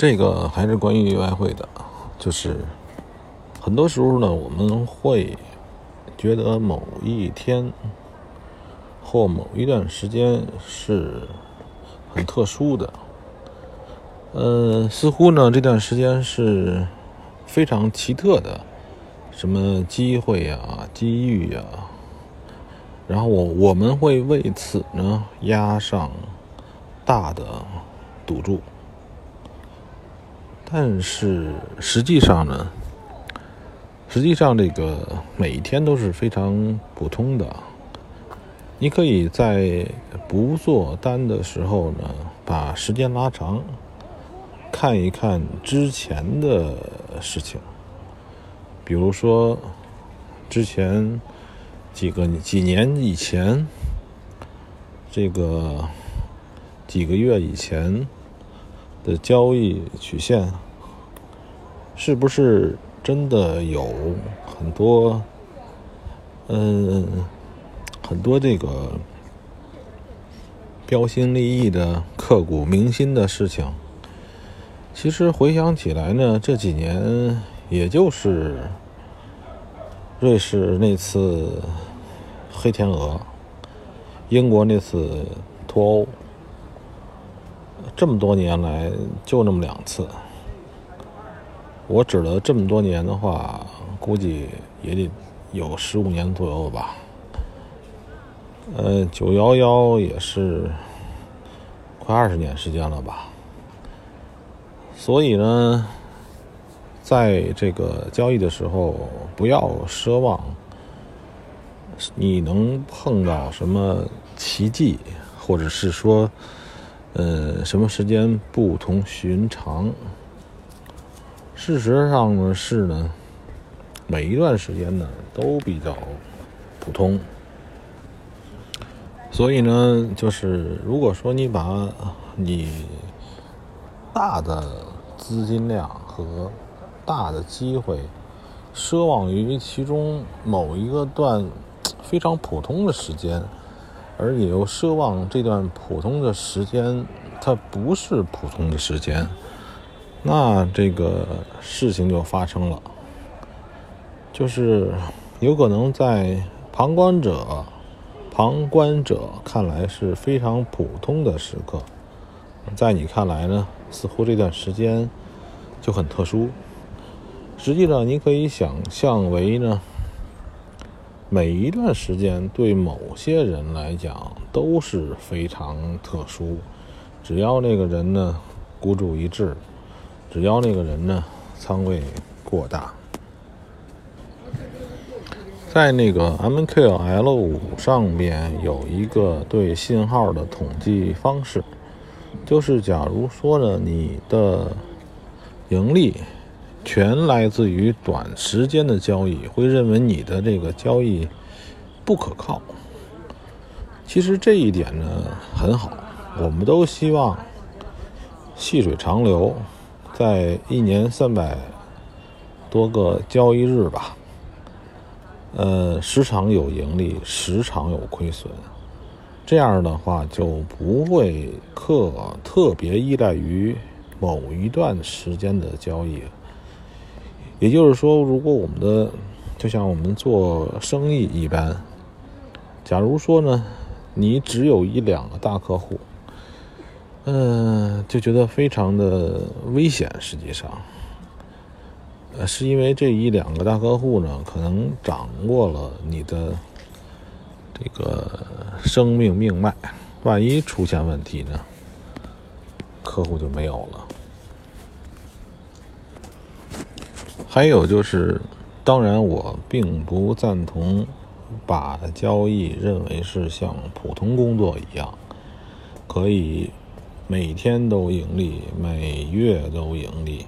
这个还是关于外汇的，就是很多时候呢，我们会觉得某一天或某一段时间是很特殊的，呃，似乎呢这段时间是非常奇特的，什么机会呀、机遇呀，然后我我们会为此呢压上大的赌注。但是实际上呢，实际上这个每一天都是非常普通的。你可以在不做单的时候呢，把时间拉长，看一看之前的事情。比如说，之前几个几年以前，这个几个月以前。的交易曲线是不是真的有很多，嗯，很多这个标新立异的、刻骨铭心的事情？其实回想起来呢，这几年也就是瑞士那次黑天鹅，英国那次脱欧。这么多年来，就那么两次。我指的这么多年的话，估计也得有十五年左右吧。呃，九幺幺也是快二十年时间了吧。所以呢，在这个交易的时候，不要奢望你能碰到什么奇迹，或者是说。呃，什么时间不同寻常？事实上呢是呢，每一段时间呢都比较普通。所以呢，就是如果说你把你大的资金量和大的机会奢望于其中某一个段非常普通的时间。而你又奢望这段普通的时间，它不是普通的时间，那这个事情就发生了，就是有可能在旁观者、旁观者看来是非常普通的时刻，在你看来呢，似乎这段时间就很特殊。实际上，你可以想象为呢。每一段时间对某些人来讲都是非常特殊，只要那个人呢孤注一掷，只要那个人呢仓位过大，在那个 MQL 五上面有一个对信号的统计方式，就是假如说呢你的盈利。全来自于短时间的交易，会认为你的这个交易不可靠。其实这一点呢很好，我们都希望细水长流，在一年三百多个交易日吧，呃，时常有盈利，时常有亏损，这样的话就不会特特别依赖于某一段时间的交易。也就是说，如果我们的就像我们做生意一般，假如说呢，你只有一两个大客户，嗯，就觉得非常的危险。实际上，呃，是因为这一两个大客户呢，可能掌握了你的这个生命命脉，万一出现问题呢，客户就没有了。还有就是，当然我并不赞同把交易认为是像普通工作一样，可以每天都盈利，每月都盈利，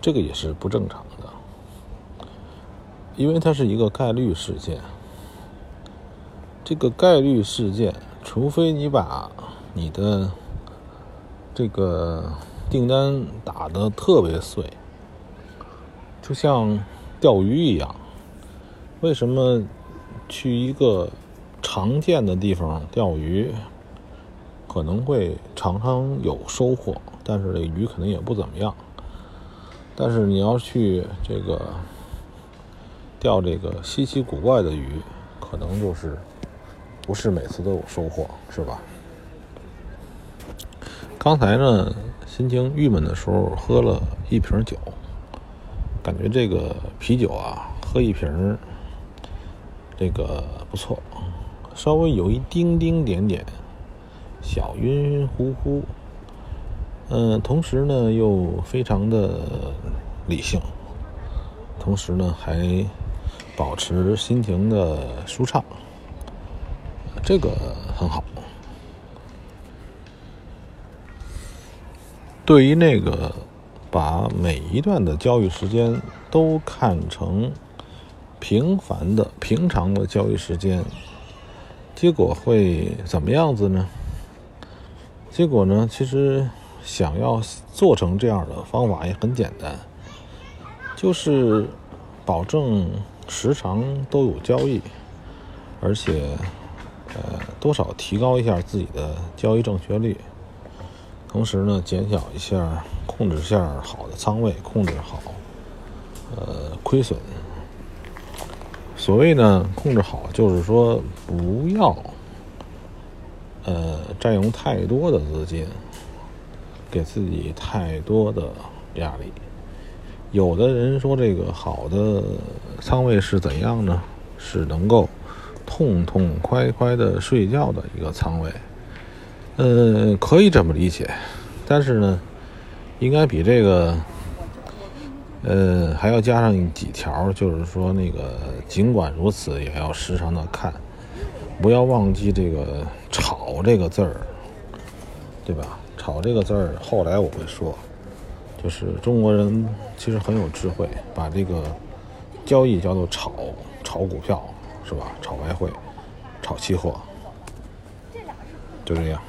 这个也是不正常的，因为它是一个概率事件。这个概率事件，除非你把你的这个订单打得特别碎。就像钓鱼一样，为什么去一个常见的地方钓鱼，可能会常常有收获，但是这鱼可能也不怎么样。但是你要去这个钓这个稀奇古怪的鱼，可能就是不是每次都有收获，是吧？刚才呢，心情郁闷的时候喝了一瓶酒，感觉这个啤酒啊，喝一瓶这个不错，稍微有一丁丁点点小晕晕乎乎，嗯，同时呢又非常的理性，同时呢还保持心情的舒畅，这个很好。对于那个把每一段的交易时间都看成平凡的、平常的交易时间，结果会怎么样子呢？结果呢？其实想要做成这样的方法也很简单，就是保证时常都有交易，而且呃多少提高一下自己的交易正确率。同时呢，减小一下，控制下好的仓位，控制好，呃，亏损。所谓呢，控制好，就是说不要，呃，占用太多的资金，给自己太多的压力。有的人说，这个好的仓位是怎样呢？是能够痛痛快快的睡觉的一个仓位。呃，可以这么理解，但是呢，应该比这个，呃，还要加上几条，就是说那个，尽管如此，也要时常的看，不要忘记这个“炒”这个字儿，对吧？“炒”这个字儿，后来我会说，就是中国人其实很有智慧，把这个交易叫做“炒”，炒股票是吧？炒外汇，炒期货，就这样。